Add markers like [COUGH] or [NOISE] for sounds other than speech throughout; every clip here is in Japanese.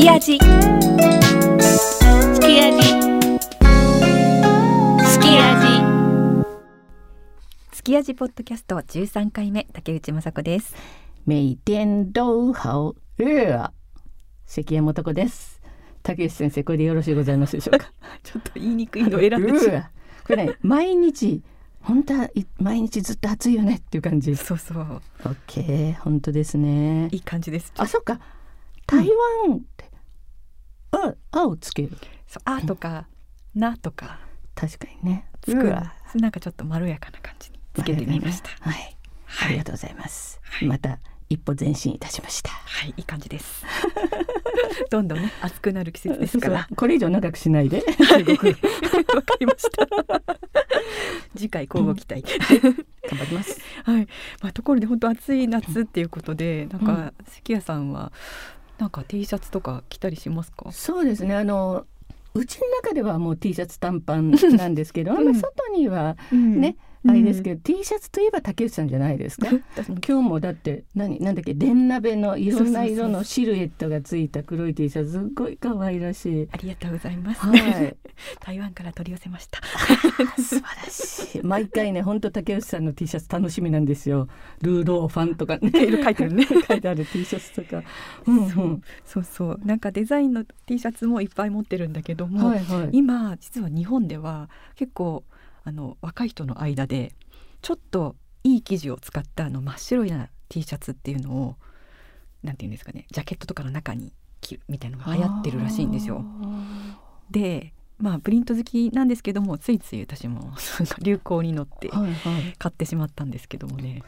き味すき味すき味すき味ポッドキャスト13回目竹内雅子です。每天都好热関山男です。竹内先生これでよろしいございますでしょうか？[LAUGHS] ちょっと言いにくいの選んでしまう。これね毎日本当はい毎日ずっと暑いよねっていう感じ。そうそう。オッケー本当ですね。いい感じです。あそっか。台湾ああをつける。そうあとかなとか。確かにね。つくうわなんかちょっとまろやかな感じにつけてみました。はい、ありがとうございます、はい。また一歩前進いたしました。はいいい感じです。[LAUGHS] どんどんね暑くなる季節ですから。これ以上長くしないで。はい。[LAUGHS] わかりました。[LAUGHS] 次回交互期待。頑張ります。はい、まあ、ところで本当暑い夏っていうことで、なんか関谷さんはなんか T シャツとか着たりしますか？そうですね。あのうちの中ではもう T シャツ短パンなんですけど、[LAUGHS] うん。まあ外にはねね、あれですけど、T シャツといえば竹内さんじゃないですか？今日もだって何なんだっけ？電鍋のいろんなそうそうそう色のシルエットがついた黒い T シャツすっごい可愛らしい。ありがとうございます。はい、[LAUGHS] 台湾から取り寄せました。[LAUGHS] 素晴らしい。毎回ね、本当竹内さんの T シャツ楽しみなんですよ。ルーローファンとかね、色書いてるね書いてある T シャツとか。うんうん。そうそう、なんかデザインの T シャツもいっぱい持ってるんだけども、はいはい。今実は日本では結構あの若い人の間でちょっといい生地を使ったあの真っ白いな T シャツっていうのをなんていうんですかね、ジャケットとかの中に着るみたいなのが流行ってるらしいんですよ。でまあプリント好きなんですけどもついつい私も流行に乗ってはいはい。買ってしまったんですけどもね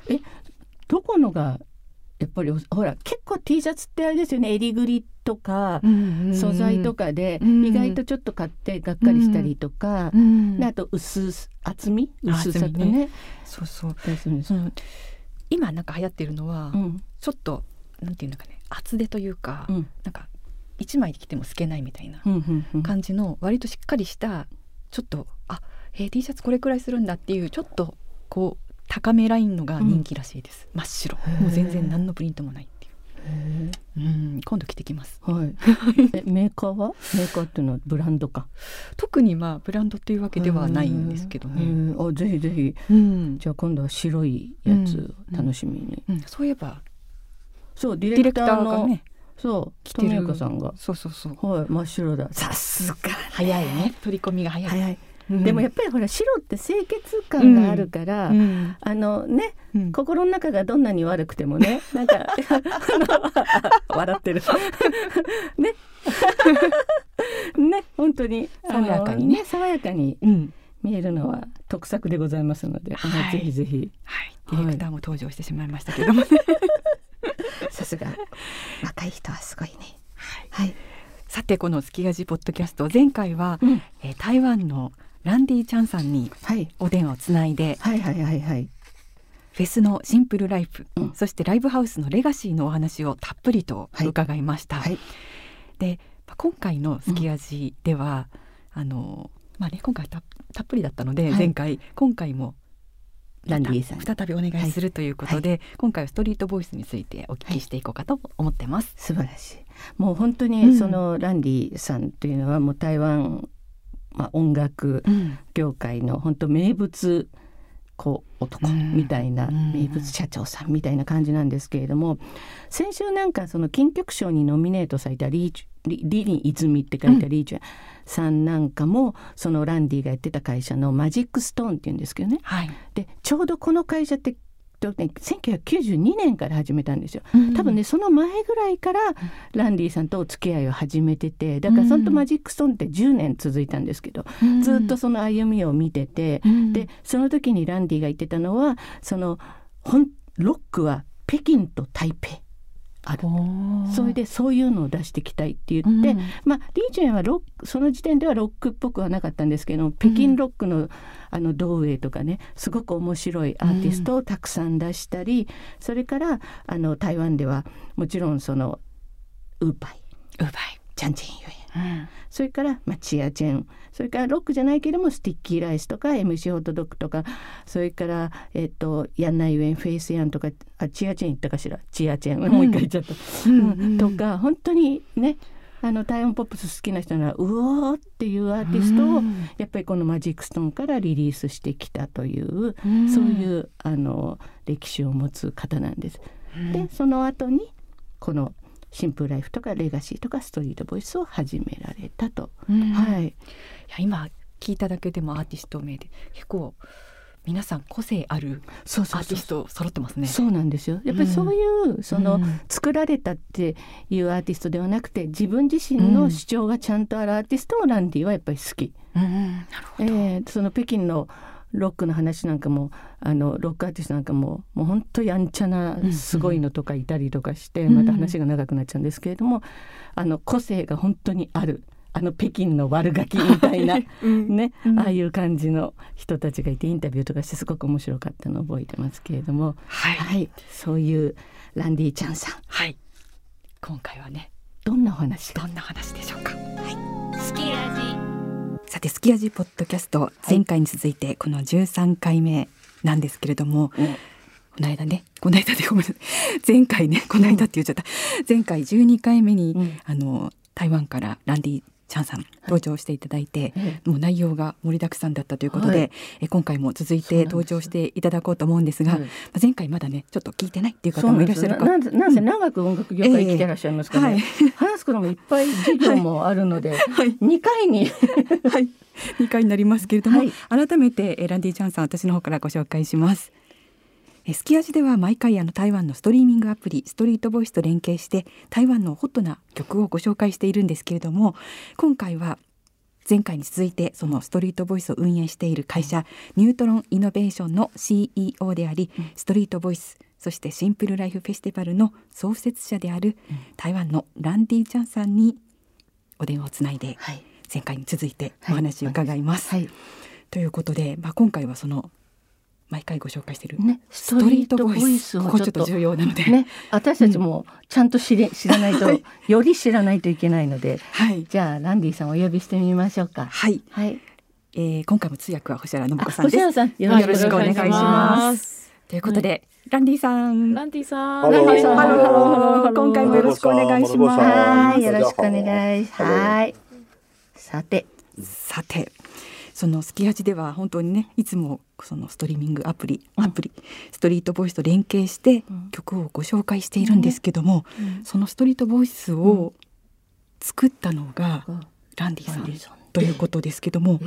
どこのがやっぱりおほら結構 T シャツってあれですよね。襟ぐりとか素材とかでうん。意外とちょっと買ってがっかりしたりとか、うん。であと薄す厚み？あ薄さと厚みね。そうそう。今なんか流行ってるのは、うん。ちょっとなんていうのかね。厚手というか、うん。なんか一枚着ても透けないみたいなうんうんうん。感じの割としっかりしたちょっとあえー T シャツこれくらいするんだっていうちょっとこう高めラインのが人気らしいです、真っ白。もう全然何のプリントもないっていう。へうん。今度着てきます。ーはい。[LAUGHS] えメーカーは？メーカーっていうのはブランドか？特にまあブランドっていうわけではないんですけどへね、ー。あぜひぜひ。うん。じゃあ今度は白いやつ楽しみに、うん、そういえばそうディレクターのーがねそう着てる。富岡さんが。そうそうそう。はい真っ白だ。さすが早いね。取り込みが早い、早い、うんでもやっぱりほら白って清潔感があるから、うん。あのねうん。心の中がどんなに悪くてもね [LAUGHS] なんか [LAUGHS] 笑ってる。[LAUGHS] ね。ね本当に爽やかにね。爽やかにうん。見えるのは得策でございますので、はい。ぜひぜひ。はい、ディレクターも登場してしまいましたけどもね、さすが。若い人はすごいね。はい、さてこの「スキヤジポッドキャスト」前回は、うん。えー台湾のランディ・チャンさんにはい。お電話をつないではいはいはいはい。フェスのシンプルライフ、うん。そしてライブハウスのレガシーのお話をたっぷりと伺いました。はい。でまあ今回の「スキヤジ」では、あのまあね今回たたっぷりだったので、はい。前回今回もランディさん再びお願いするということで、今回はストリートボイスについてお聞きしていこうかと思ってます。素晴らしい。もう本当うん。にそのランディさんというのはもう台湾、まあ、音楽うん。業界の本当名物こう男うん。みたいなうん。名物社長さんみたいな感じなんですけれども先週なんかその金曲賞にノミネートされたリーチリリリ泉って書いたリーチュさんなんかもそのランディがやってた会社の Magic Stone っていうんですけどね。はい、でちょうどこの会社ってとね1992年から始めたんですよ。多分ねその前ぐらいからランディさんとお付き合いを始めててだからそのと Magic Stone って10年続いたんですけど、うん。ずっとその歩みを見てて、うん。でその時にランディが言ってたのはそのロックは北京と台北ある。それでそういうのを出していきたいって言って、うん。まあリージェンはロックその時点ではロックっぽくはなかったんですけど北京ロックの,、あのドウェイとかねすごく面白いアーティストをたくさん出したり、それからあの台湾ではもちろんそのウーパイ。うばい、チャンチェンユエうん。それから、まあ、チアチェン。それからロックじゃないけども Sticky Rice とか MC ホットドッグとか。それから、えっとヤンナイウェンフェイスヤンとかあチアチェン言ったかしら？チアチェン。もう一回言っちゃった、うん。うんとか本当にねあの台湾ポップス好きな人なら「うおー」っていうアーティストをやっぱりこの Magic Stone からリリースしてきたというそういうあの歴史を持つ方なんです。でその後にこの Simple Life とか Legacy とか StreetVoice を始められたと。はい、いや今聞いただけでもアーティスト名で結構皆さん個性あるアーティスト揃ってますね。そうなんですよ。やっぱりそういう、うん、その、作られたっていうアーティストではなくて自分自身の主張がちゃんとあるアーティストもランディはやっぱり好き。うん、なるほど。えー、その北京のロックの話なんかもあのロックアーティストなんかももう本当やんちゃなすごいのとかいたりとかして、うん、また話が長くなっちゃうんですけれども、あの個性が本当にある。あの北京の悪ガキみたいな、[LAUGHS] うん、ね、うん、ああいう感じの人たちがいてインタビューとかしてすごく面白かったのを覚えてますけれども、はい、はい、そういうランディちゃんさん、はい、今回はねどんなお話どんな話でしょうか。はい、スキラジさて、すき味ポッドキャスト、前回に続いてこの13回目なんですけれども、うん、この間ね、この間でごめんなさい。前回ね、この間って言っちゃった。前回12回目に、うん、あの台湾からランディチャンさん登場していただいて、はい、もう内容が盛りだくさんだったということで、はい、え今回も続いて登場していただこうと思うんですが、はい、前回まだねちょっと聞いてないっていう方もいらっしゃるかなんなんせ長く音楽業界来てらっしゃいますからね、えー、話すこともいっぱい授業もあるので、はい、2回に。はい。2回になりますけれども、改めてランディ・チャンさん私の方からご紹介します。スキヤジでは毎回あの台湾のストリーミングアプリストリートボイスと連携して台湾のホットな曲をご紹介しているんですけれども今回は前回に続いてそのストリートボイスを運営している会社ニュートロンイノベーションの CEO でありストリートボイスそしてシンプルライフフェスティバルの創設者である台湾のランディ・チャンさんにお電話をつないで前回に続いてお話を伺います。はい。はい、ということで、まあ、今回はその毎回ご紹介している、ね、 StreetVoice ここちょっと重要なので、ね、[LAUGHS] 私たちもちゃんと知れ知らないと、はい、より知らないといけないので、はい、じゃあランディさんお呼びしてみましょうか。はい、はい、えー、今回も通訳は星原信子さんです。星原さんよろしくお願いします。ということで、ランディさん。ランディさん。ランディさん。ハローハロー。今回もよろしくお願いします。はい、よろしくお願いします。はい。さて。さて。そのスキヤジでは本当にねいつもそのストリーミングアプリアプリ、ストリートボイスと連携して曲をご紹介しているんですけども、そのストリートボイスを作ったのがランディさんということですけども、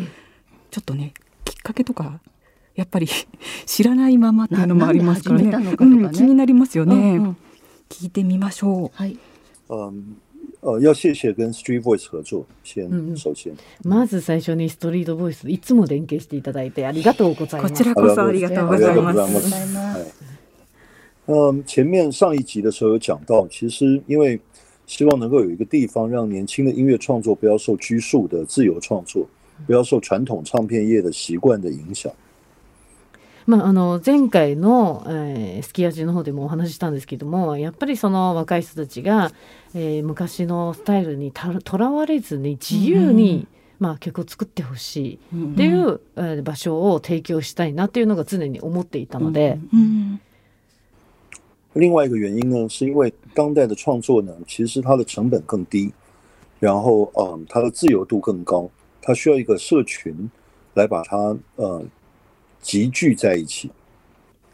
ちょっとねきっかけとかやっぱり [LAUGHS] 知らないままっていうのもありますからね、ね。うん、気になりますよね、うんうん、聞いてみましょう。はい。呃，要谢谢跟 Street Voice 合作。先、首先。まず最初にストリートボイスいつも連携していただいて[LAUGHS] ありがとうございます。こちらこそありがとうございます。嗯，前面上一集的时候有讲到，其实因为希望能够有一个地方让年轻的音乐创作不要受拘束的自由创作，不要受传统唱片业的习惯的影响。 まあ、あの前回の、えー、すき家の方でもお話ししたんですけどもやっぱりその若い人たちが、えー、昔のスタイルにとらわれずに自由に、まあ、曲を作ってほしいっていう、えー、場所を提供したいなっていうのが常に思っていたので。另外一个原因呢，是因为当代的创作呢，其实它的成本更低，然后嗯，它的自由度更高，它需要一个社群来把它呃集聚在一起。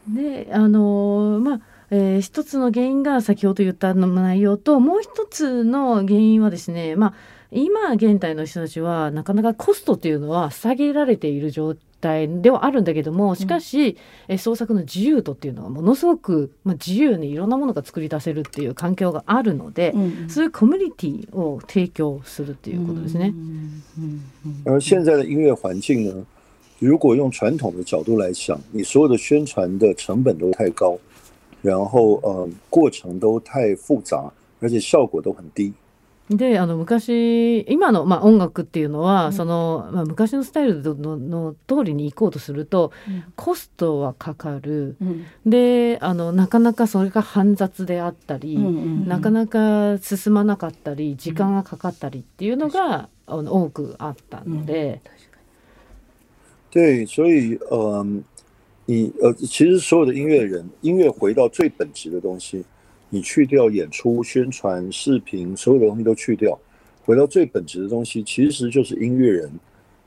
であのまあえー、一つの原因が先ほど言った内容ともう一つの原因はですね、まあ、今現代の人たちはなかなかコストというのは下げられている状態ではあるんだけどもしかし、うん、創作の自由度っていうのはものすごく、まあ、自由にいろんなものが作り出せるっていう環境があるので、うん、そういうコミュニティを提供するっていうことですね。而现在的音乐环境呢？如果用传统的角度来想，你所有的宣传的成本都太高，然后呃过程都太复杂，而且效果都很低。であの昔今の、まあ、音楽っていうのは、うん、そのまあ、昔のスタイルのの通りに行こうとすると、うん、コストはかかる、うん、であのなかなかそれが煩雑であったり、うんうんうん、なかなか進まなかったり時間がかかったりっていうのが、あの多くあったので。对，所以呃，你呃，其实所有的音乐人，音乐回到最本质的东西，你去掉演出、宣传、视频，所有的东西都去掉， 回到最本质的东西，其实就是音乐人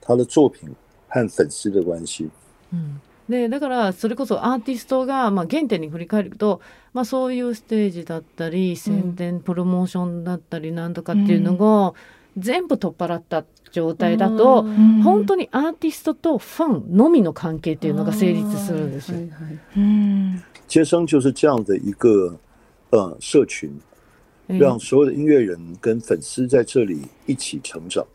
他的作品和粉丝的关系。うんでだからそれこそアーティストが、まあ、原点に振り返ると、まあ、そういうステージだったり宣伝、プロモーションだったりなんとかっていうのが、 全部取っ払った状態だと、うん。本当にアーティストとファンのみの関係っていうのが成立するんですよ。はいはいうん接生就是这样的一个呃社群，えー让所有的音乐人跟粉丝在这里一起成长。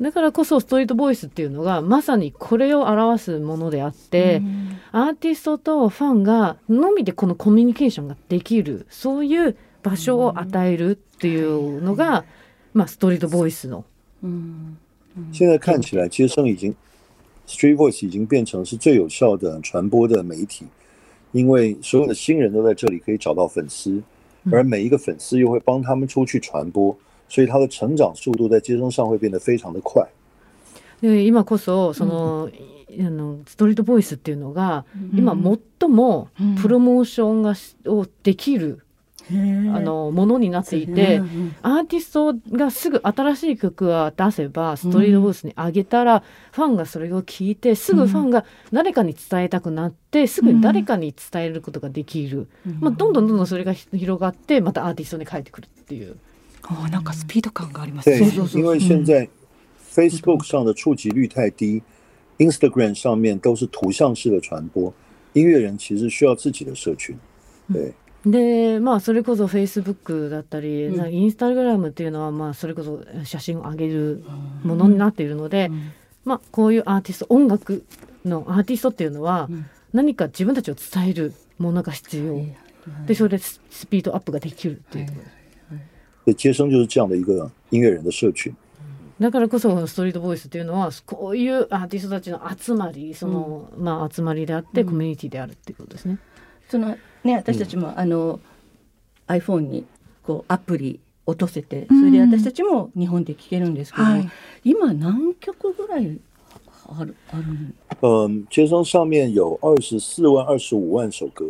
だからこそストリートボイスっていうのがまさにこれを表すものであって、アーティストとファンがのみでこのコミュニケーションができるそういう場所を与えるっていうのが、まあ、ストリートボイスの。うん现在看起来，接生已经 Street Voice 已经变成是最有效的传播的媒体，因为所有的新人都在这里可以找到粉丝，而每一个粉丝又会帮他们出去传播，所以他的成长速度在接生上会变得非常的快。で今こそその、あのストリートボイスっていうのが、今最もプロモーションがしをできる、あのものになっていて、うんアーティストがすぐ新しい曲を出せばストリートボイスに上げたら、ファンがそれを聞いてすぐファンが誰かに伝えたくなって、すぐに誰かに伝えることができる、まあ、どんどんどんどんそれが広がってまたアーティストに返ってくるっていう。あなんかスピード感があります。对ね。因为现在 Facebook 上的触及率太低，Instagram 上面都是图像式的传播，音乐人其实需要自己的社群。对，でまあそれこそフェイスブックだったり、うん。なインスタグラムっていうのはまあそれこそ写真を上げるものになっているので、まあこういうアーティスト音楽のアーティストっていうのはうん。何か自分たちを伝えるものが必要、でそれでススピードアップができるっていうところ、所以接生就是这样的一个音乐人的社群。だからこそストリートボイスっていうのはこういうアーティストたちの集まりその、まあ集まりであってコミュニティであるっていうことですね。そのね私たちも、あの iPhone にこうアプリ落とせてそれで私たちも日本で聴けるんですけど、はい。今何曲ぐらいあるあるん？嗯，接生上面有二十四万、二十五万首歌。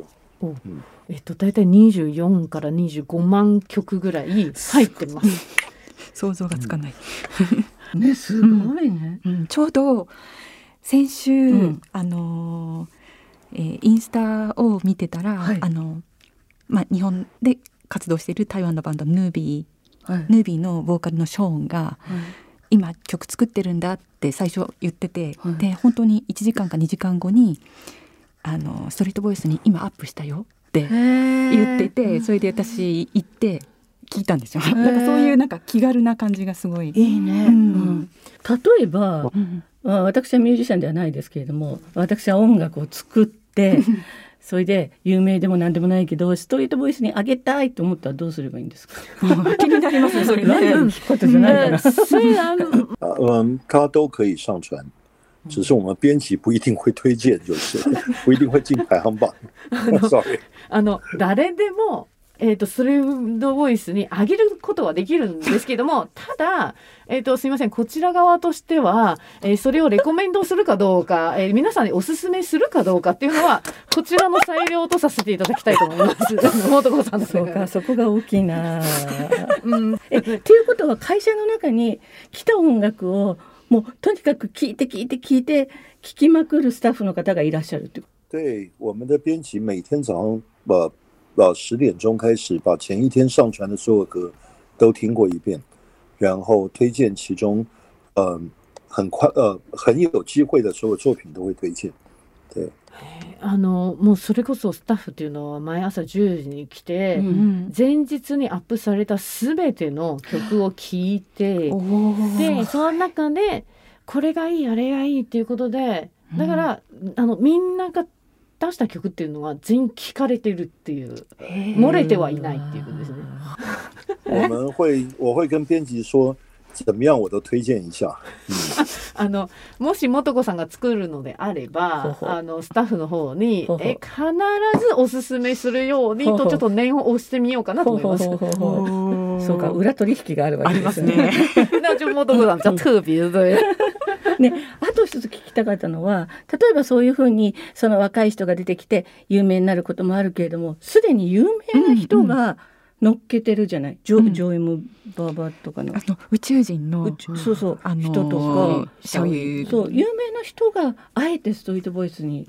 えっと大体24から25万曲ぐらい入ってます。[LAUGHS] 想像がつかない。[LAUGHS] ねすごいね。うん。ちょうど先週、うん。あのーえーインスタを見てたら、はい。あのまあ日本で活動している台湾のバンドヌービはい。ーヌービーのボーカルのショーンが今曲作ってるんだって最初言ってて、はい。で本当に1時間か2時間後にあのストリートボイスに今アップしたよって言言ってて、それで私行って聞いたんですよ。なんかそういうなんか気軽な感じがすごい。いいね、うん。うん。例えば、うん。まあ、私はミュージシャンではないですけれども私は音楽を作ってそれで有名でも何でもないけどストリートボイスに上げたいと思ったらどうすればいいんですか？[LAUGHS] 気になりますねそれラジオにね。[LAUGHS] 聞くことじゃないから。虽然啊，嗯，它都可以上传，只是我们编辑不一定会推荐，就是了不一定会进排行榜。Sorry，あの誰でも、えー、とストリートボイスに上げることはできるんですけども [LAUGHS] ただ、えー、とすみませんこちら側としては、えーそれをレコメンドするかどうか、えー皆さんにおすすめするかどうかっていうのはこちらの裁量とさせていただきたいと思います。[LAUGHS] 元子さんのそうかそこが大きいな。うん、えっていうことは会社の中に来た音楽をもうとにかく聞いて聞いて聞いて聞きまくるスタッフの方がいらっしゃるってこ对，我们的编辑每天早上呃呃十点钟开始，把前一天上传的所有歌都听过一遍，然后推荐其中呃很快呃很有机会的所有作品都会推荐。对，あのもうそれこそスタッフっていうのは毎朝10時に来て、うんうん前日にアップされた全ての曲を聴いて。でその中でこれがいいあれがいいっていうことでだから、あのみんなが出した曲っていうのは全員聞かれてるっていう漏れてはいないっていうことですね。[LAUGHS] 我们会我会跟编辑说怎么样我都推荐一下。嗯，[LAUGHS] あのもし素子さんが作るのであればあのスタッフの方にえ必ずおすすめするようにとちょっと念を押してみようかなと思います。そうか裏取引があるわありけでますすね。[LAUGHS] ね。那就素子さん比较特別对。ね、あと一つ聞きたかったのは例えばそういうふうにその若い人が出てきて有名になることもあるけれどもすでに有名な人が乗っけてるじゃない？ジョ,、うん。ジョエム・バーバーとかの。あの宇宙人のそうそう、あのー人とか。そういう。そう有名な人があえてストリートボイスに。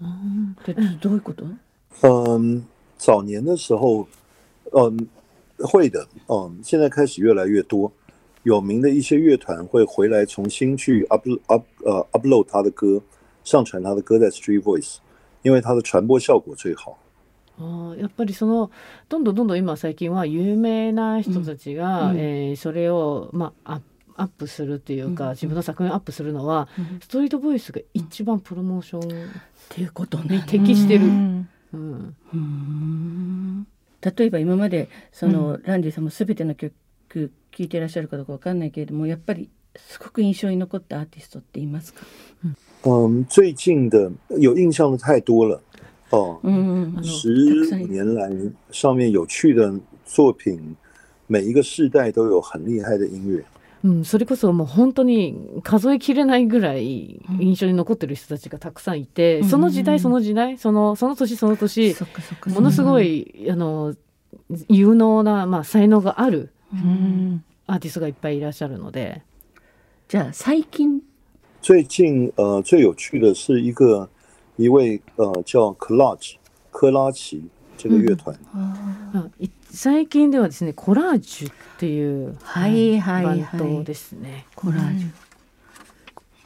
うんってどういうこと？嗯，早年的时候，嗯，会的，嗯，现在开始越来越多，有名的一些乐团会回来重新去 up up 呃 upload 他的歌，上传他的歌在 Street Voice，因为它的传播效果最好。あーやっぱりそのどんどんどんどん今最近は有名な人たちが、うん。えーそれを、まあ、アップアップするっていうか、うん。自分の作品をアップするのは、うん。ストリートボイスが一番プロモーションっていうことにね。適してる。例えば今までその、ランディさんも全ての曲聴いてらっしゃるかどうかわかんないけれどもやっぱりすごく印象に残ったアーティストっていますか？嗯，最近的有印象的太多了，哦、うんあの十五年来上面有趣的作品，每一个世代都有很厉害的音乐。うん、それこそもう本当に数えきれないぐらい印象に残ってる人たちがたくさんいて、うんその時代その時代そのその年その年ものすごい、あの有能な、まあ、才能があるうん。アーティストがいっぱいいらっしゃるので。じゃあ最近。最近呃最有趣的是一个一位呃叫 Collage 科拉奇这个乐团，あい最近ではですねコラージュっていうはいはいはいバンドですね。コラージ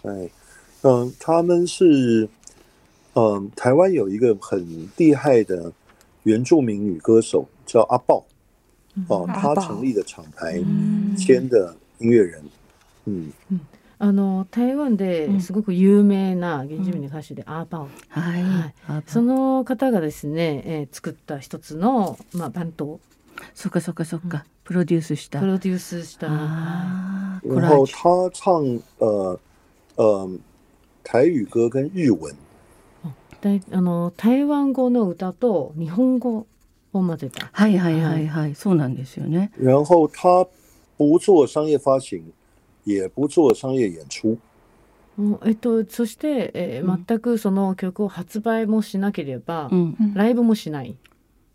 ュ。哎，嗯、他们是嗯、台湾有一个很厉害的原住民女歌手叫阿豹，哦、阿豹她成立的厂牌うん签的音乐人，嗯，あの台湾ですごく有名な原住民の歌手でアーパオ、はい。はい。あその方がですね、えー作った一つの、まあ、バンド。をそっかそっかそっか。プロデュースした。プロデュースした。あーコ然后ラージュ。她唱呃呃台语歌跟日文，であの台湾語の歌と日本語を混ぜた。はいはいはいはい。そうなんですよね。然后她不做商业发行，也不做商业演出，うんえっと、そして、えーうん全くその曲を発売もしなければ、うん。ライブもしない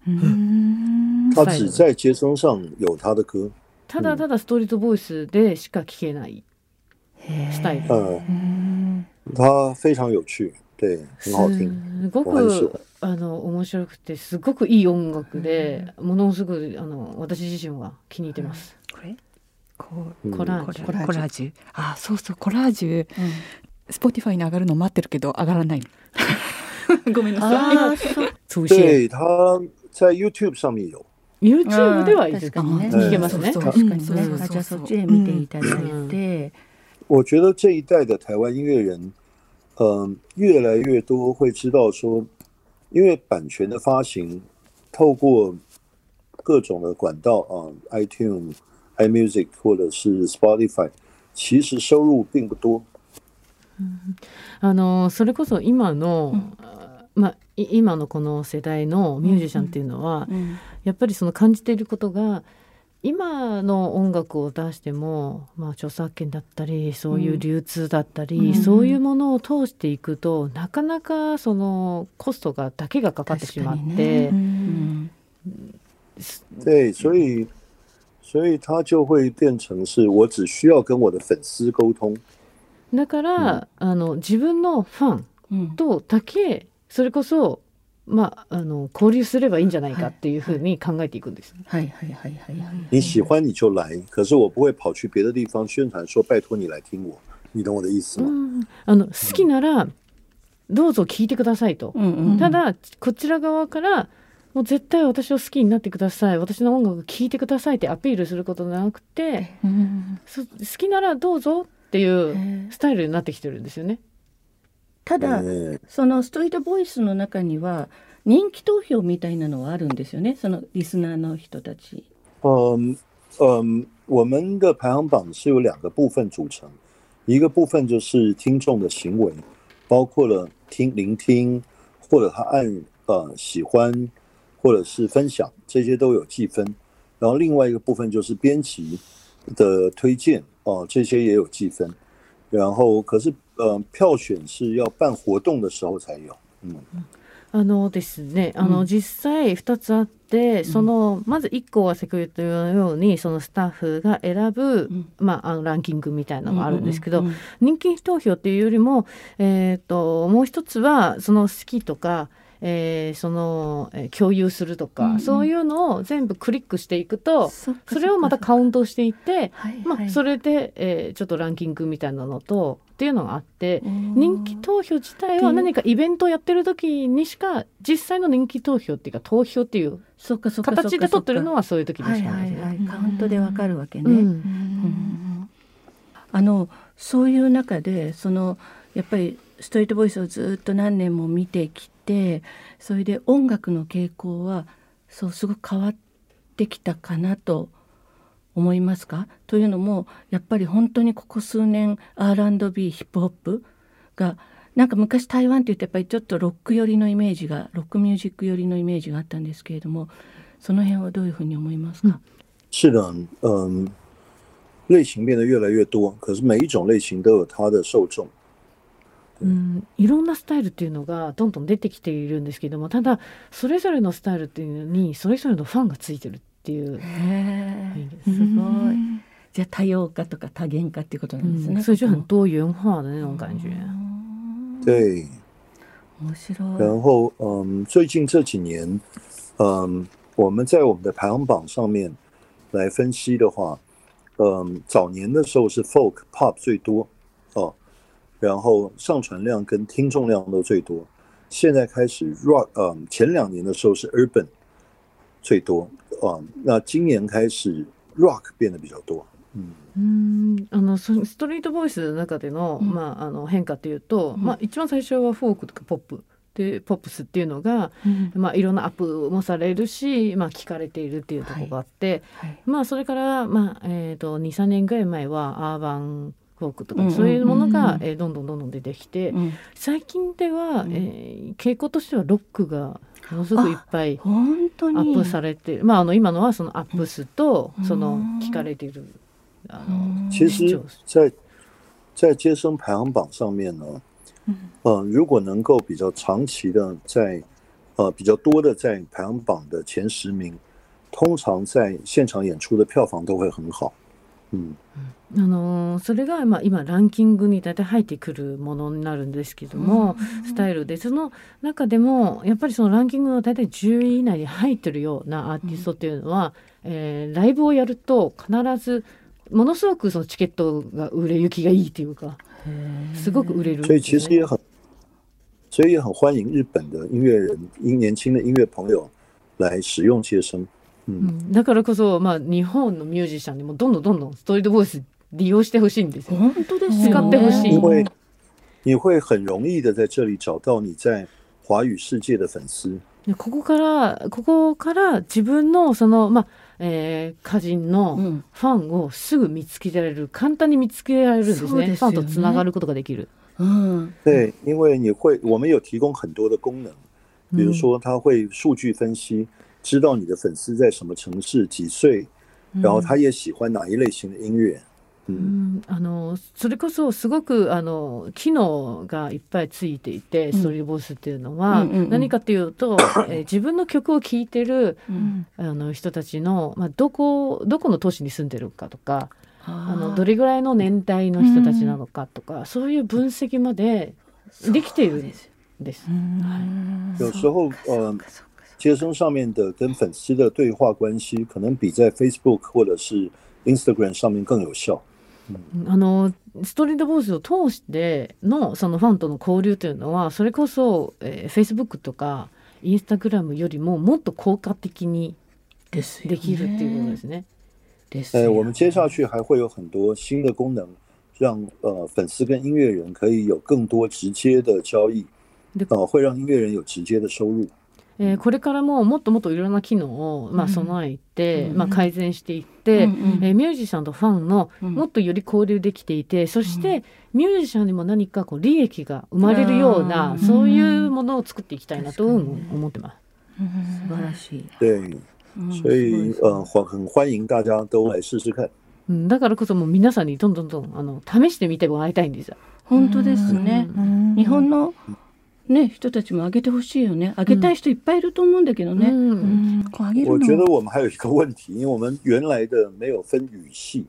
うん她只在街声上有她的歌，ただただ StreetVoice でしか聴けないスタイル。嗯，她非常有趣，对，很好听。すご我很喜欢くあの面白くてすごくいい音楽で、ものすごくあの私自身は気に入ってます。これ？こ嗯コラうージュ。コラージュ。あそうそうコラージュ。 Spotify に上がるの待ってるけど上がらない。の [LAUGHS] ごめんなさい。ああ、そう。对，她在 YouTube 上面有。YouTube ではいいです確かにね。聞けますね。確かにね。じゃあそっちで見ていただいて。我觉得这一代的台湾音乐人，嗯、越来越多会知道说，因为版权的发行，透过各种的管道啊、iTunes、iMusic 或者是 Spotify，其实收入并不多。あのそれこそ今の、あまあい今のこの世代のミュージシャンっていうのは、うんやっぱりその感じていることが 今の音楽を出しても、まあ、著作権だったりそういう流通だったり、うん。そういうものを通していくとなかなかそのコストがだけがかかってしまって、ねうん。对，所以所以它就会变成是我只需要跟我的粉丝沟通，だから、あの自分のファンうん。とだけそれこそ、まあ、あの交流すればいいんじゃないかっていうふうに考えていくんです。はいはいはいはいはい。你喜欢你就来，可是我不会跑去别的地方宣传说拜托你来听我，你懂我的意思吗？あの好きならどうぞ聞いてくださいと。ただこちら側からもう絶対私を好きになってください私の音楽聴いてくださいってアピールすることじゃなくて好きならどうぞっていうスタイルになってきてるんですよね。ただ、えそのストリートボイスの中には人気投票みたいなのはあるんですよね。そのリスナーの人たち。嗯嗯，我们的排行榜是由两个部分组成，一个部分就是听众的行为，包括了听、聆听，或者他按呃喜欢，或者是分享，这些都有计分。然后另外一个部分就是编辑的推荐哦、这些也有计分。然后可是呃，票选是要办活动的时候才有，嗯。あのですね、あの、うん実際2つあって、ん。そのまず1個は先ほど言ったようにそのスタッフが選ぶ、ん。まあ、あのランキングみたいなのがあるんですけど、うんうん人気投票っていうよりも、えー、ともう一つはその好きとか、えーその、えー共有するとか、うんうん。そういうのを全部クリックしていくとそれをまたカウントしていって、はい。まあ、それで、えーちょっとランキングみたいなのとっていうのがあって。人気投票自体は何かイベントをやってる時にしか実際の人気投票っていうか投票っていう形で取ってるのははそういう時にしかないですね。はい、カウントでわかるわけね。うん。うん。あのそういう中でそのやっぱりストリートボイスをずっと何年も見てきてそれで音楽の傾向はそうすごく変わってきたかなと思いますか？というのもやっぱり本当にここ数年 R&B ヒップホップがなんか昔台湾って言うとやっぱりちょっとロック寄りのイメージがロックミュージック寄りのイメージがあったんですけれどもその辺はどういうふうに思いますか、是的，嗯，类型变得越来越多，可是每一种类型都有它的受众。うん、いろんなスタイルっていうのがどんどん出てきているんですけどもただそれぞれのスタイルっていうのにそれぞれのファンがついてるっていう、へいいですえすごい。じゃあ多様化とか多元化っていうことなんですね。嗯，所以就很多元化的那种感觉。对，面白い。然后嗯，最近这几年，嗯，我们在我们的排行榜上面来分析的话，嗯，早年的时候是 folk pop 最多哦，然后上传量跟听众量都最多。现在开始 rock，嗯，前两年的时候是 urban 最多 啊、那今年开始 rock 变得比较多，嗯。うん。あのそストリートボイスの中での,、うん。まあ、あの変化っていうと、うん。まあ、一番最初はフォークとかポップでポップスっていうのが、うん。まあ、いろんなアップもされるし、まあ、聞かれているっていうところがあって、はい。まあ、それから、まあえー、と23年ぐらい前はアーバンフォークとか、そういうものが、うん。えーどんどんどんどん出てきて、うん。最近では、うん。えー傾向としてはロックがものすごくいっぱい本当に。アップされて、まあ、あの今のはそのアップ数と、うん。その聞かれているあの、うん。其实視聴，在在接生排行榜上面呢，嗯。呃，如果能够比较长期的在呃比较多的在排行榜的前十名，通常在现场演出的票房都会很好。嗯，あのーそれが、まあ、今ランキングに大体入ってくるものになるんですけども、スタイルでその中でもやっぱりそのランキングの大体10位以内に入ってるようなアーティストっていうのは、えーライブをやると必ずものすごくそのチケットが売れ行きがいいというかすごく売れるん所以ですよね。其实也很，所以也很欢迎日本的音乐人、音年轻的音乐朋友来使用接生。う嗯，ん。だからこそ、まあ、日本のミュージシャンにもどんどんどんどんストリートボイス利用してほしいんですよ。本当です。使ってほしい因为你会很容易的在这里找到你在华语世界的粉丝。でここからここから自分のそのまあ、えー歌人うのんファンをすぐ見つけられる簡単に見つけられるんですねすよねファンとつながることができる。うん对，因为你会，我们有提供很多的功能，比如说它会数据分析，知道你的粉丝在什么城市、几岁，然后他也喜欢哪一类型的音乐。う嗯，んあのそれこそすごくあの機能がいっぱいついていて、ん。ストリートボイスっていうのは、うんうんうん。何かっていうと、[COUGHS] えー自分の曲を聴いてるうん。あの人たちの、まあ、どこどこの都市に住んでるかとかあのどれれぐらいの年代の人たちなのかとか、そういう分析までできているんです。有时候呃，接生上面的跟粉丝的对话关系，可能比在 Facebook 或者是 Instagram 上面更有效。あのストリートボイスを通してのそのファンとの交流というのはそれこそ、えー、Facebook とかインスタグラムよりももっと効果的にできるっていうことですね。呃，ですよ我们接下去还会有很多新的功能，让呃粉丝跟音乐人可以有更多直接的交易で，呃，会让音乐人有直接的收入。えーこれからももっともっといろんな機能を、まあ、うん。備えて、うん。まあ、改善していって、うんうん。えーミュージシャンとファンのうん。もっとより交流できていてそしてミュージシャンにも何かこう利益が生まれるようあなーそういうものを作っていきたいなと思ってます。素晴らしい。对，うん。所以呃，欢很欢迎大家都来试试看。うん。だからこそもう皆さんにどんどんどんあの試してみてもらいたいんですよ。本当ですね。うん。日本のね人たちもあげてほしいよね。あげたい人いっぱいいると思うんだけどね、うん。こうあげる我觉得の我们还有一个问题，因为我们原来的没有分语系，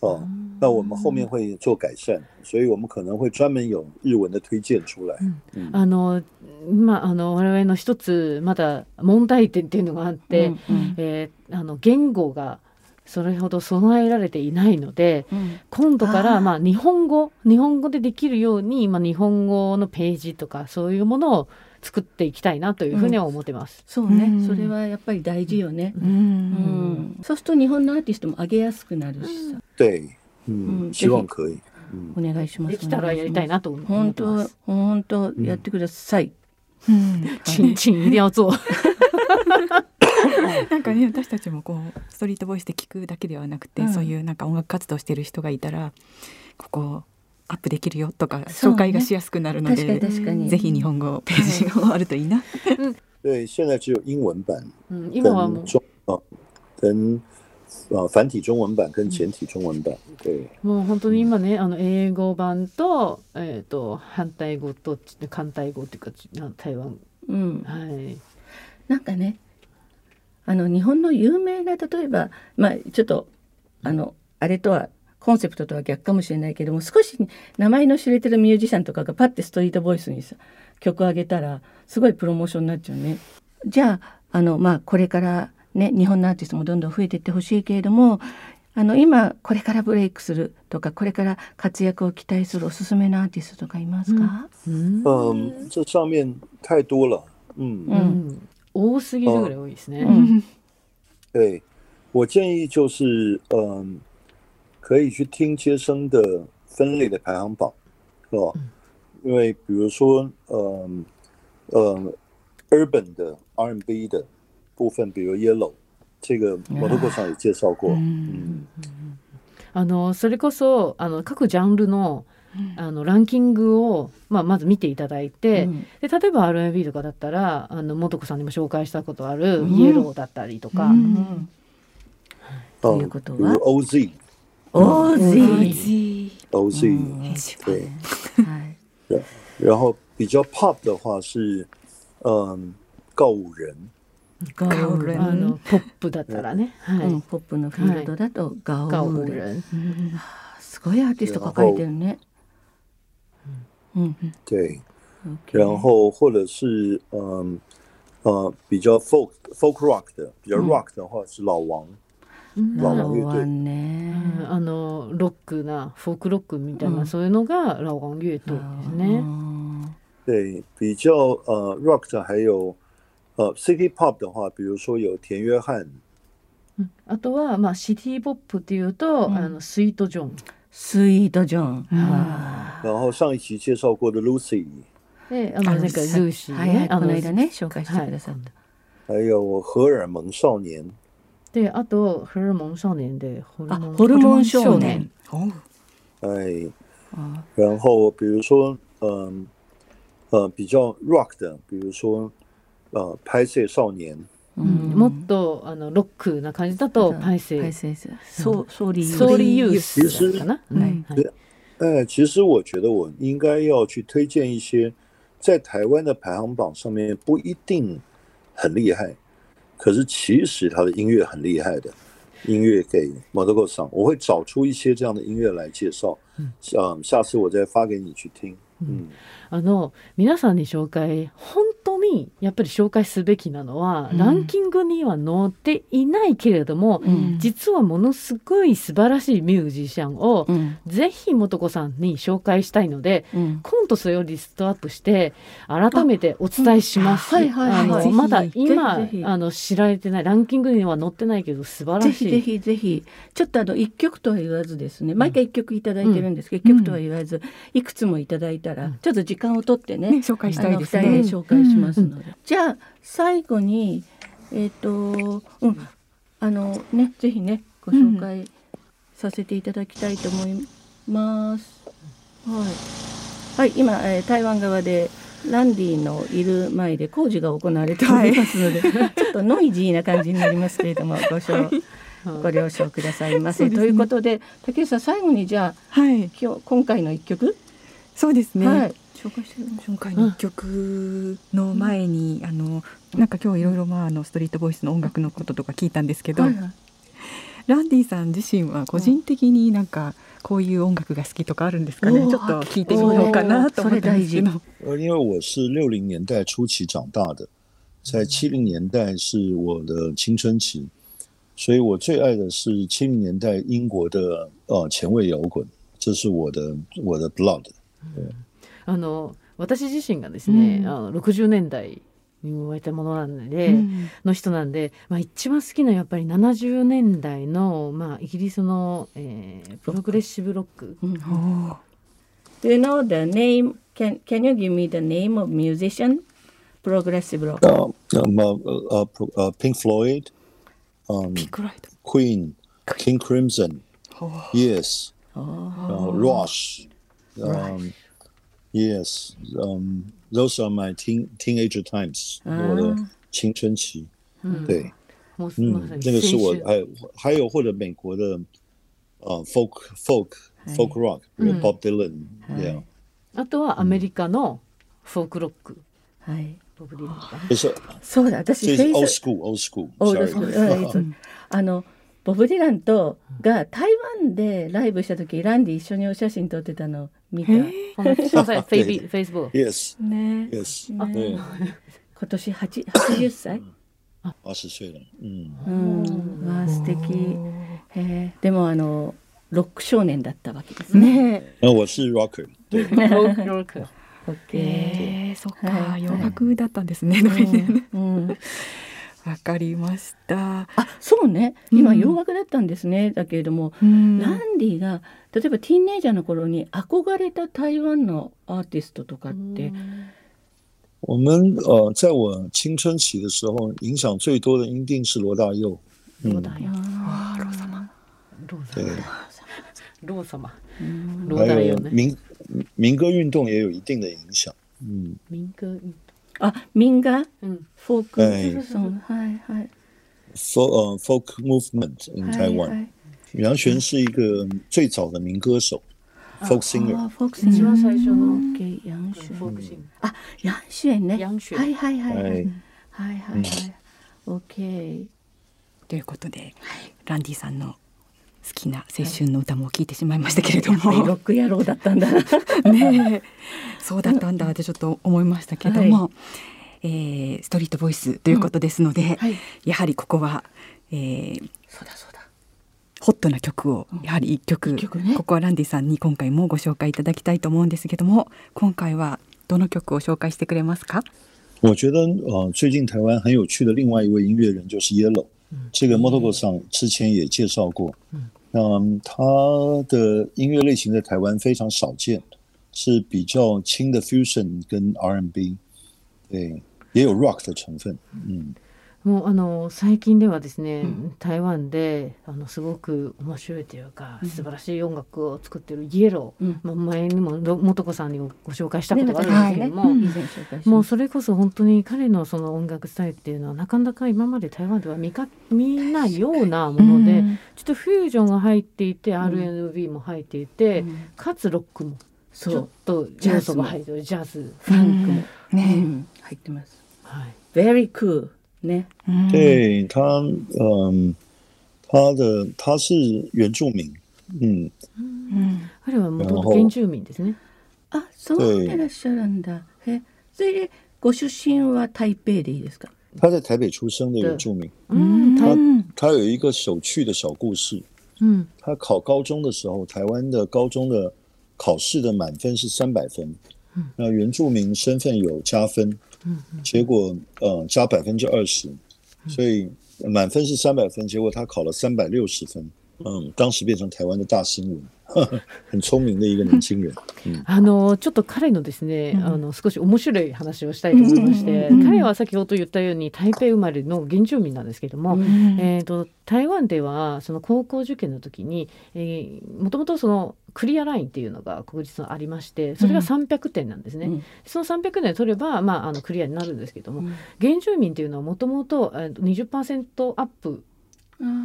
哦，那我们后面会做改善，所以我们可能会专门有日文的推荐出来。嗯。あのまああの我々の一つまだ問題点っていうのがあって、うんうん。えーあの言語がそれほど備えられていないのでうん。今度からまあ日本語日本語でできるように、まあ、日本語のページとかそういうものを作っていきたいなというふうには思ってます。そうね、うん。それはやっぱり大事よね、ううん。んそうすると日本のアーティストも上げやすくなるしさ、对，嗯，嗯希望可以。嗯お願いします。できたらやりたいなと思本当。本当やってください、うん。チンチン一定要做。[LAUGHS] なんかね私たちもこうストリートボイスで聞くだけではなくて、うん。そういうなんか音楽活動してる人がいたらここアップできるよとか紹介がしやすくなるので、確かにぜひ日本語ページがあるといいな。[LAUGHS] 对，现在只有英文版。中啊跟啊繁体中文版跟简体中文版。对，うもう本当に今ねあの英語版とえっ、と反対語と反対語っていうかな台湾。うん、はい。なんかねあの日本の有名な例えばまあちょっとあのあれとはコンセプトとは逆かもしれないけども少し名前の知れてるミュージシャンとかがパッてストリートボイスにさ曲上げたらすごいプロモーションになっちゃうね。じゃああの、まあ、これからね日本のアーティストもどんどん増えていってほしいけれどもあの今これからブレイクするとかこれから活躍を期待するおすすめのアーティストとかいますか、うん。嗯，这上面太多了。嗯，ううんん多すぎるぐらい多いですね。うん。[LAUGHS] 对，我建议就是，嗯，可以去听接生的分类的排行榜，哦，因为比如说，嗯，呃，urban 的 R&B 的部分，比如 Yellow，这个摩托过上也介绍过，嗯，あのそれこそあの各ジャンルのあのランキングを、まあ、まず見ていただいて、うん。で例えば R&B とかだったらあの素子さんにも紹介したことある、うん。イエローだったりとか、うん。という嗯ことは？OZ，オーズー。OZ，嗯对，はい。然后比较 pop 的话是，嗯，告五人，ガオルあのポップだったらね、はい。うん、ポップのフィールドだとガオガオール、ルンすごいアーティスト抱えてるね。うん、对，OK 然后或者是嗯呃比较 folk folk rock 的，比较嗯。rock 的话是老王，うん老ラオワ王乐队。ンね。あのロックなフォークロックみたいな、うんそういうのがラオガン乐队ですうね。ん对，比较呃 rock 的还有呃 city pop 的话，比如说有田约翰，うんあとは、まあ、シティポップっていうと、うんあのスイートジョン。スイートジョン。は然后上一期介绍过的 Lucy，で、あの、あなんかルーシーね、いはいはい、あのこの間ね紹介してくださった。还有荷尔蒙少年，で、あと、ホルモン少年で、ホルあモンホルモン少年。おう哎，あ然后比如说嗯呃比较 rock 的，比如说呃拍摄少年，ううん。んもっとあのロックな感じだとパイセイ。パイセイスそう。ソーリーソーリーユースかな。はい。うん。はい。哎，其实我觉得我应该要去推荐一些在台湾的排行榜上面不一定很厉害，可是其实他的音乐很厉害的。音乐给 m o d o g o 上，我会找出一些这样的音乐来介绍。嗯。嗯，下次我再发给你去听。嗯，あの皆さんに紹介本当にやっぱり紹介すべきなのは、うん。ランキングには載っていないけれども、うん。実はものすごい素晴らしいミュージシャンを、うん。ぜひ素子さんに紹介したいのでうん。今度それをリストアップして改めてお伝えします。あはいはいはい。あのぜひまだぜ今ひぜひ。あの知られてないランキングには載ってないけど素晴らしい。ぜひぜひぜひ。ちょっとあの一曲とは言わずですね。毎回一曲いただいてるんですけど、うん。一曲とは言わずいくつもいただいたら、うん。ちょっと時間を取ってねね紹介したいですねしますので、じゃあ最後にえっ、とうん。あのねぜひねご紹介させていただきたいと思います。はい、はい、今、えー台湾側でランディのいる前で工事が行われておりますので、[LAUGHS] ちょっとノイジーな感じになりますけれどもご承ご了承くださいませ。ね。ということで竹内さん最後にじゃあはい。今日今回の一曲、そうですね、はい紹介してる今回の一曲の前に、あのなんか今日いろいろまああのストリートボイスの音楽のこととか聞いたんですけど、はいはい。ランディさん自身は個人的になんかこういう音楽が好きとかあるんですかね？ちょっと聞いてみようかなと思ったんですけど。呃，因为我是六零年代初期长大的，在七零年代是我的青春期，所以我最愛的是七零年代英國的呃前衛搖滾，這是我的我的 blood。あの私自身がですね、うんあの60年代に生まれたものなんで、うんの人なんで、まあ、一番好きなのはやっぱり70年代の、まあ、イギリスの、えープログレッシブロック。Do you know the name? Can Can you give me the name of musician? Progressive rock. 呃呃呃呃 Pink Floyd，嗯、ピンクライト。Queen、King Crimson、おー Yes，哦呃 Rush，嗯、Yes，嗯、Those are my teen teenager times，、我的青春期。うん对，もう嗯まさ，に那个是我青春。还有还有或者美国的呃 folk folk folk rock，比如嗯 Bob Dylan，はい这样，あとはアメリカのフォークロック。はい。ボブディランか。な就是そうだ、私这是フェイ old ス school old school，オール sorry スクールうんいつあのボブ・ディランとが台湾でライブした時ランディ一緒にお写真撮ってたの見た。へね。今年八80歳？八十岁了，嗯，うん、わあ素敵。へえでもあのロック少年だったわけですね。ね。那我是 rocker，对，ロック。ロック。オッケー。えー、そっか、はい。洋楽だったんですね。うんわかりました。あそうね。今うん。洋楽だったんですね、だけれども、うん。ランディが例えばティーンネイジャーの頃に憧れた台湾のアーティストとかって、我们呃，在我青春期的时候，影响最多的一定是罗大佑，嗯，ローダイあーロー様。ロー对，ロー様。うんロ还ーダイよね。有民民歌运动也有一定的影响，嗯，民歌。あ、民歌、うん、フォークン、はいはい。フォー、フ、uh, folk movement in Taiwan。杨璇是一个最早的民歌手。folk singer。folk singer。一番最初の给杨璇。folk singer。あ、杨璇ね。杨。はいはいはい。はいはいはい。OK。ということで、ランディさんの好きな青春の歌も聞いてしまいましたけれどやっぱりロもッ、ク野郎だったんだな。[LAUGHS] ねえ。そうだったんだってちょっと思いましたけども、えーストリートボイスということですので、はい。やはりここは、えーそうだそうだ。ホットな曲をやはり一曲,、一曲ね。ここはランディさんに今回もご紹介いただきたいと思うんですけども今回はどの曲を紹介してくれますか？我觉得呃，最近台湾很有趣的另外一位音乐人就是 Yellow，、这个 Motoko 上之前也介绍过。嗯，他的音乐类型在台湾非常少见，是比较轻的 fusion 跟 R&B，对，也有 rock 的成分。嗯，もうあの最近ではですね、うん。台湾であのすごく面白いというか、素晴らしい音楽を作ってるイエロー、うん。まあ、前にもど素子さんにもご紹介したことがあるんはいですけども、以前紹介しもうそれこそ本当に彼のその音楽スタイルっていうのはなかなか今まで台湾では見か見ないようなもので、うん。ちょっとフュージョンが入っていて、R&B も入っていて、うん。かつロックもちょっとジャズも。要素が入ってる。ジャズファンクも、うね。ん入ってます。はい、very cool ねうん对他，嗯，他的他是原住民，嗯，うん彼はもともとなるほど原住民ですね。あそうでいらっしゃるんだえそれでご出身は台北でいいですか他在台北出生的原住民，うん、台うん他有一个有趣的小故事。うん他考高中的时候，台湾的高中的考试的满分是三百分，那原住民身份有加分， 结果呃加百分之二十，所以满分是三百分，结果他考了三百六十分，嗯，当时变成台湾的大新闻，[LAUGHS] 很聪明的一个年轻人，あのちょっと彼のですね、あの少し面白い話をしたいと思いまして、彼は先ほど言ったように台北生まれの原住民なんですけども、えー、と台湾ではその高校受験の時に、えー、もともとそのクリアラインっていうのが国立のありましてそれが300点なんですね。うん。その300点取れば、まあ、あのクリアになるんですけども、うん。原住民っていうのはもともとえー20%アップ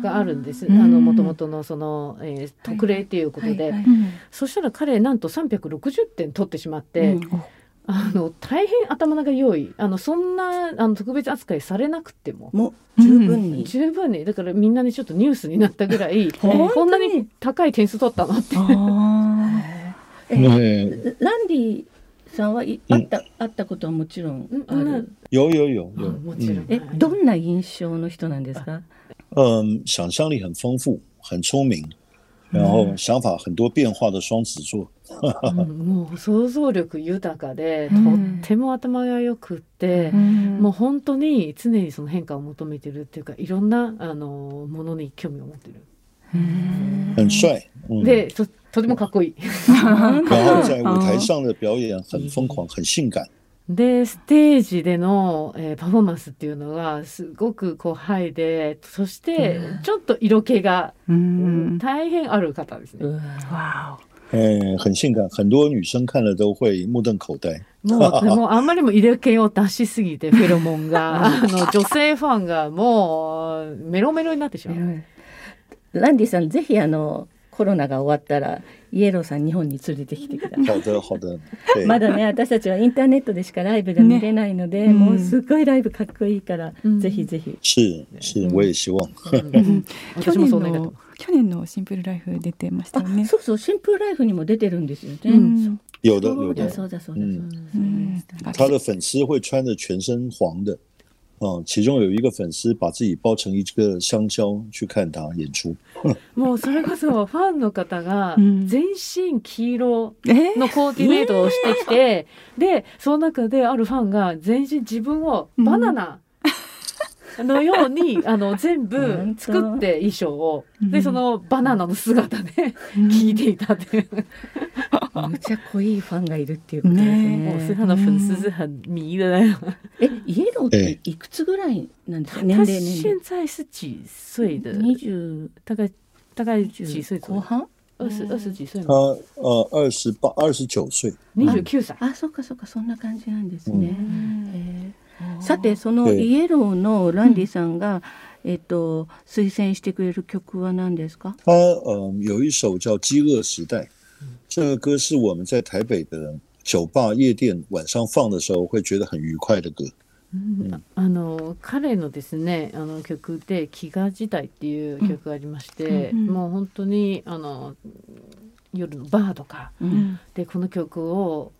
があるんです。あうん。の元々のその、えー特例っていうことで、はいはいうんそしたら彼なんと360点取ってしまって、うん。あの大変頭が良い。あのそんなあの特別扱いされなくても。もう十分に、十分に。だからみんなにちょっとニュースになったぐらいこんなに高い点数取ったのって。あえ对，ランディさんは会った、会ったことはもちろんあうんる。有有有あ有，もちろん。嗯え、どんな印象の人なんですか？嗯，想象力很丰富，很聪明，然后想法很多变化的双子座。うんもう想像力豊かで、うんとっても頭が良くって、ーもう本当に常にその変化を求めてるっていうかいろんなあのものに興味を持ってる。很帅，嗯，でととてもかっこいい。[LAUGHS] 然后在舞台上的表演很 [LAUGHS] 疯狂，很性感。でステージでの、えーパフォーマンスっていうのがすごくこうハイでそしてちょっと色気が、ううんん大変ある方ですね。うわわ哎，很性感，很多女生看了都会目瞪口呆。もう [LAUGHS] もうあんまりも色気を出しすぎてフェロモンが [LAUGHS] あの女性ファンがもうメロメロになってしまう。ランディさん、ぜひあのコロナが終わったらイエローさん日本に連れてきてください。好的，好的，对，まだね私たちはインターネットでしかライブが見れないので、ねもうすっごいライブかっこいいから、うん。ぜひぜひ。是是，我也希望。うん。去年の去年のシンプルライフ出てましたね。そうそうシンプルライフにも出てるんですよね。うん。有的そうだ有的，そうだそうだ。嗯うん。他的粉丝会穿着全身黄的，嗯，其中有一个粉丝把自己包成一个香蕉去看他演出。[LAUGHS] もうそれこそファンの方がうん。全身黄色えのコーディネートをしてきて、でその中であるファンが全身自分をバナナのように、[LAUGHS] あの全部作って衣装を、うんでそのバナナの姿で聞いていたっていう、むちゃ濃いファンがいるっていうことですね。もう是他的粉丝是很迷的那种。えイエローっていくつぐらいなんですか、年他齢年现在是几岁的？齢。二十大概大概几岁左右？後半？二十二十几岁他吗？呃二十八、二十九岁，二十九歳。あそっかそっかそんな感じなんですね。うんへーさてそのええ。イエローのランディさんが、えっと推薦してくれる曲は何ですか？他呃有一首叫《饥饿时代》，这个歌是我们在台北的酒吧、夜店晚上放的时候会觉得很愉快的歌。うんあの彼のですねあの曲で「飢餓時代」っていう曲がありまして、うん。うん。もう本当にあの夜のバーとかでこの曲を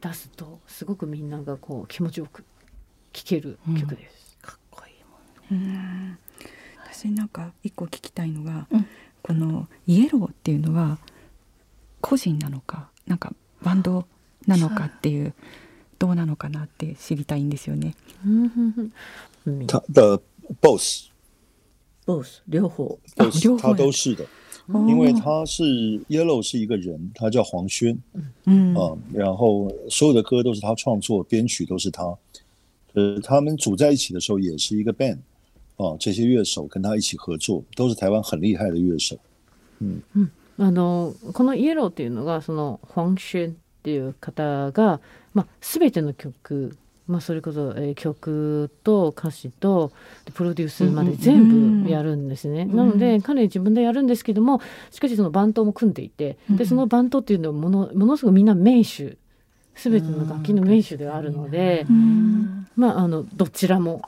出すとすごくみんながこう気持ちよく聴ける曲です。かっこいいもん。うん私なんか一個聞きたいのが、うん。このイエローっていうのは個人なのかなんかバンドなのかっていうどうなのかなって知りたいんですよね。うん。他的 boss ボス両方。boss 両方他都是的，因为他是 Yellow 是一个人，他叫黄轩うん。啊，然后所有的歌都是他创作，编曲都是他。呃，他们组在一起的时候也是一个 band 啊，这些乐手跟他一起合作，都是台湾很厉害的乐手。あのこの「イエロー」っていうのがそのファン・シェンっていう方が、まあ、全ての曲、まあ、それこそ、えー曲と歌詞とでプロデュースまで全部やるんですね。んなので彼自分でやるんですけどもしかしそのバンドも組んでいてでそのバンドっていうのはものものすごくみんな名手全ての楽器の名手ではあるので、うん。まあ、あのどちらも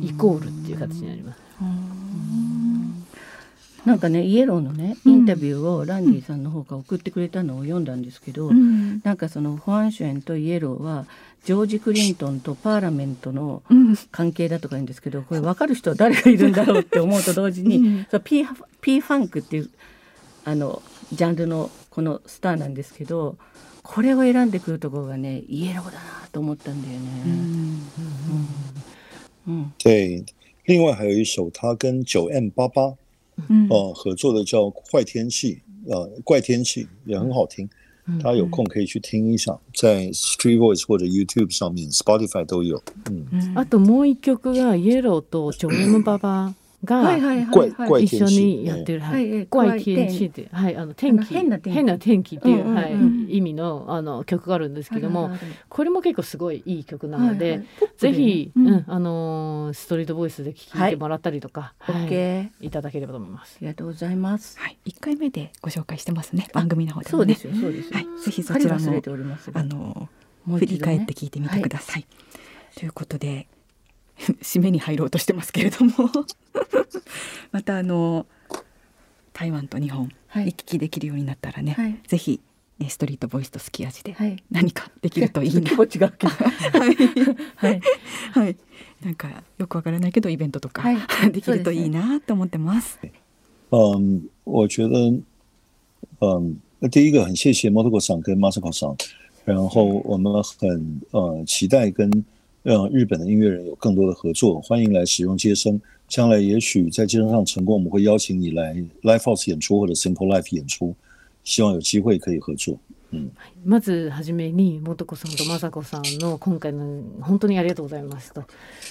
イコールっていう形になります。なんかねイエローのねインタビューをランディさんの方が送ってくれたのを読んだんですけど、うん。なんかそのファンシュエンとイエローはジョージ・クリントンとパーラメントのうん。関係だとか言うんですけどこれ分かる人は誰がいるんだろうって思うと同時に、うん。そう P, P ファンクっていうあのジャンルのこのスターなんですけどこれを選んでくるところがねイエローだなと思ったんだようね。んうん。对，另外还有一首他跟九 M 八八うん呃合作的叫《坏天气》，呃，怪天气也很好听。大家有空可以去听一下，在 Street Voice 或者 YouTube 上面，Spotify 都有。嗯，うんあともう一曲がイエローとジョエム・ババが、はいはいはい怪はい。一緒にやってる、ははい。いええ怪天気。で、はい、あの天気。変な天気。変な天気っていう、はい、意味のあの曲があるんですけども、はいはいはい。これも結構すごいいい曲なので、ぜひ、うん。うんあのーストリートボイスで聴いてもらったりとか、はい。OK い。ただければと思います。ありがとうございます。はい、一回目でご紹介してますね。番組の方でそうですよそうですよ。はい、ぜひそちらもあのもう振り返って聞いてみてください。ということで [LAUGHS] 締めに入ろうとしてますけれども。[LAUGHS] またあの台湾と日本はい。行き来できるようになったらね、はい。ぜひえストリートボイスとスキー味ではい。何かできるといいな。[LAUGHS] 気持ちがけどはい。はい。はい、なんかよくわからないけどイベントとか、はい。できるといいなと思ってます。嗯，我觉得，嗯，第一个很谢谢 Motoko 上跟 Masako 上，然后我们很呃期待跟呃日本的音乐人有更多的合作，欢迎来使用接生。将来也许在接生上成功，我们会邀请你来 Live House 演出或者 Simple Life 演出，希望有机会可以合作。まずはじめに素子さんと雅子さんの今回の本当にありがとうございますと。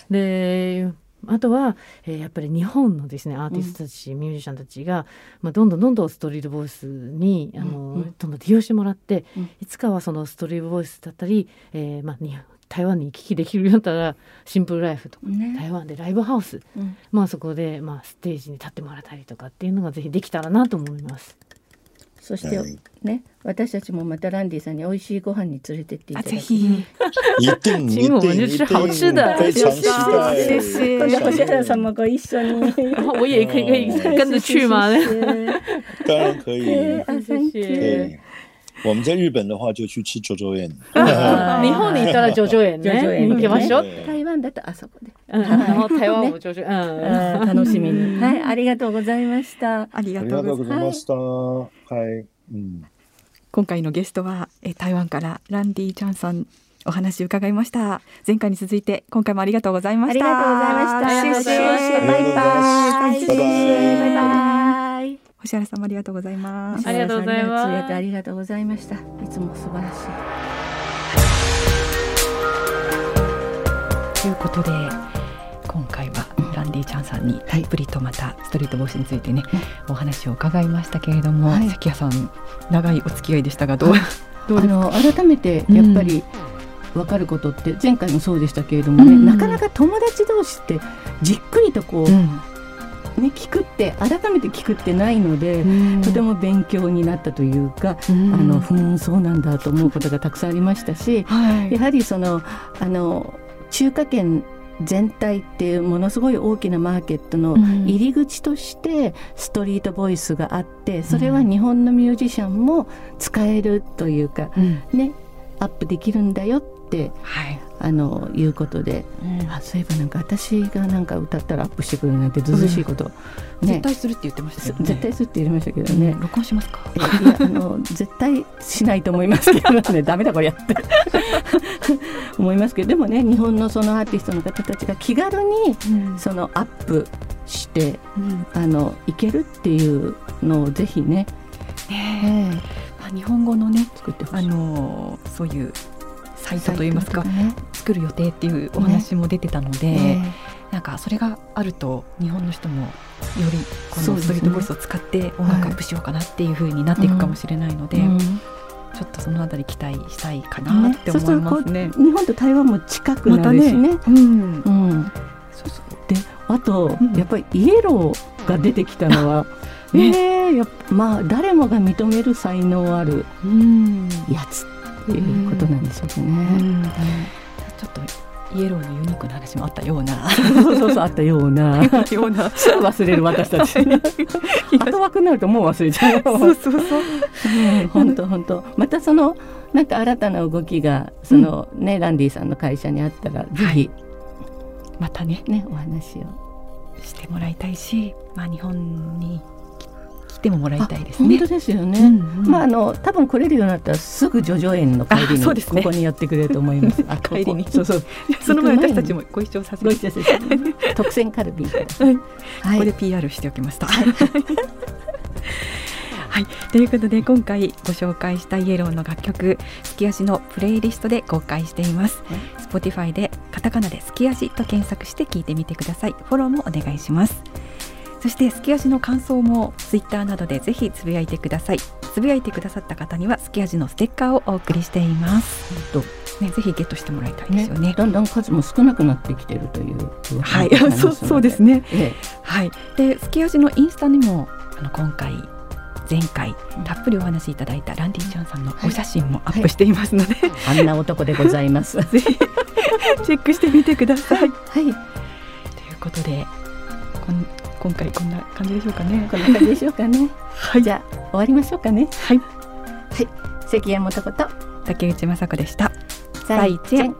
であとは、えーやっぱり日本のですねアーティストたち、ミュージシャンたちが、まあ、どんどんどんどんストリートボイスにあの、うんうんどんどん利用してもらって、うんいつかはそのストリートボイスだったり、えーまあ、に台湾に行き来できるようになったらシンプルライフとか、ね。台湾でライブハウス、うん。まあ、そこで、まあ、ステージに立ってもらったりとかっていうのがぜひできたらなと思います。そしてはい。ね私たちもまたランディさんに美味しいご飯に連れてっていたあだきぜひ。一定一定一去吃好吃的定，非常期待。谢谢今度星原さんもご一緒に。我也可以可以跟着去吗？当然可以，あ thank you 对。[LAUGHS] 我们在日本的话，就去吃九州宴。日本に行ったらジョジョ園ジョジョ園ね行。きましょう。台湾だとあそこで。台湾もジョジョ、楽しみに。はいありがとうございました。ありがとうございました。はい。うん。今回のゲストはえ台湾からランディちゃんさんお話伺いました。前回に続いて今回もありがとうございました。ありがとうございました。バイバイ。バイバイ星原さんもありがとうございます。ありがとうございます。ありがとうございました。いつも素晴らしい。ということで今回はランディちゃんさんにたっぷりとまたストリートボイスについてね、お話を伺いましたけれども、はい。関谷さん長いお付き合いでしたがどう、はい。どうです？かあの改めてやっぱり分かることって前回もそうでしたけれどもね、うん。なかなか友達同士ってじっくりとこう、うんね、聞くって改めて聞くってないので、とても勉強になったというか、うん。あのふーんそうなんだと思うことがたくさんありましたし、はい。やはりそのあの中華圏全体っていうものすごい大きなマーケットのうん。入り口としてストリートボイスがあってそれは日本のミュージシャンも使えるというかうん。ねアップできるんだよってはいあのいうことで、あそういえばなんか私がなんか歌ったらアップしてくれるなんてずうずうしいこと、ね。絶対するって言ってましたよね。絶対するって言いましたけどね。うん、録音しますか？い [LAUGHS] やあの絶対しないと思いますけどね。ダメだこれやって。[LAUGHS] 思いますけど。でもね日本のそのアーティストの方たちが気軽にそのアップしてうん。あのいけるっていうのをぜひね、ねえ。まあ日本語のねあ作ってほしい。のそういうサイトといいますかね。作る予定っていうお話も出てたので、えなんかそれがあると日本の人もよりこのストリートボイスを使って音楽アップしようかなっていう風になっていくかもしれないので、えうん。ちょっとそのあたり期待したいかなって思いますね。そうするとこう日本と台湾も近くなるしね。うん、うん、そうそう。であと、うん。やっぱりイエローが出てきたのはね。ねえやまあ誰もが認める才能あるうん。やつっていうことなんでしょうね。ちょっとイエローのユニークな話もあったような。そうそうあったような。[LAUGHS] ような。すぐ忘れる私たち。[LAUGHS] 後枠になるともう忘れちゃうそうそうそう。本当本当。またそのなんか新たな動きがその、ねランディさんの会社にあったらぜひ。またね。ね、お話を。してもらいたいし、まあ、日本に来てももらいたいですね本当。ですよね、うんうんまああの多分来れるようになったらすぐ叙々苑の帰りあにねここにやってくれると思います。[LAUGHS] あ帰りにそうそう。[LAUGHS] その前私たちもご一緒させて。特選カルビー。は [LAUGHS] いはい。ここで PR しておきました。はい、ということで今回ご紹介したイエローの楽曲「すき足」のプレイリストで公開しています。Spotify でカタカナで「すき足」と検索して聞いてみてください。フォローもお願いします。そしてすき足の感想も Twitter などでぜひつぶやいてください。つぶやいてくださった方にはすき足のステッカーをお送りしています。とね、ぜひゲットしてもらいたいでねすよね。だんだん数も少なくなってきてるという。はい [LAUGHS] そうそうですね。えはい、で、すき足のインスタにも、あの今回。前回たっぷりお話しいただいたランディちゃんさんのお写真もアップしていますので、あんな男でございます。[LAUGHS] ぜひチェックしてみてください。はい、ということでこん今回こんな感じでしょうかね。こんな感じでしょうかね。はいじゃあ終わりましょうかね。はい関山男と竹内雅子でした。再见。